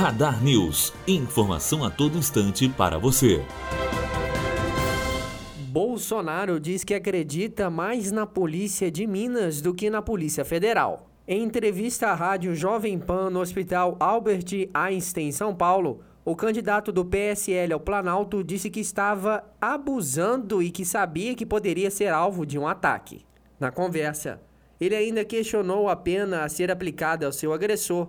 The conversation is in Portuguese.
Radar News. Informação a todo instante para você. Bolsonaro diz que acredita mais na polícia de Minas do que na Polícia Federal. Em entrevista à rádio Jovem Pan no Hospital Albert Einstein, São Paulo, o candidato do PSL ao Planalto disse que estava abusando e que sabia que poderia ser alvo de um ataque. Na conversa, ele ainda questionou a pena a ser aplicada ao seu agressor,